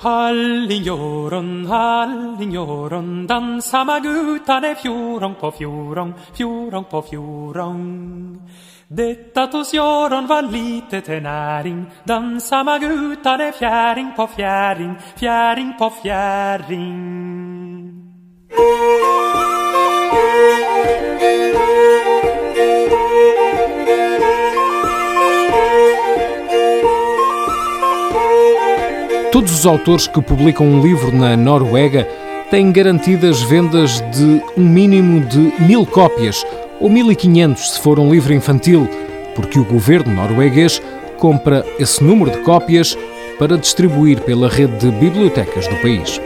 Hallinjoron, hallinjoron, dansa magutane fjorong på fjorong, fjorong på fjorong. Detta tos Joron var lite till näring, dansa magutane fjäring på fjäring, fjäring på fjäring. Todos os autores que publicam um livro na Noruega têm garantidas vendas de um mínimo de mil cópias, ou 1500 se for um livro infantil, porque o governo norueguês compra esse número de cópias para distribuir pela rede de bibliotecas do país.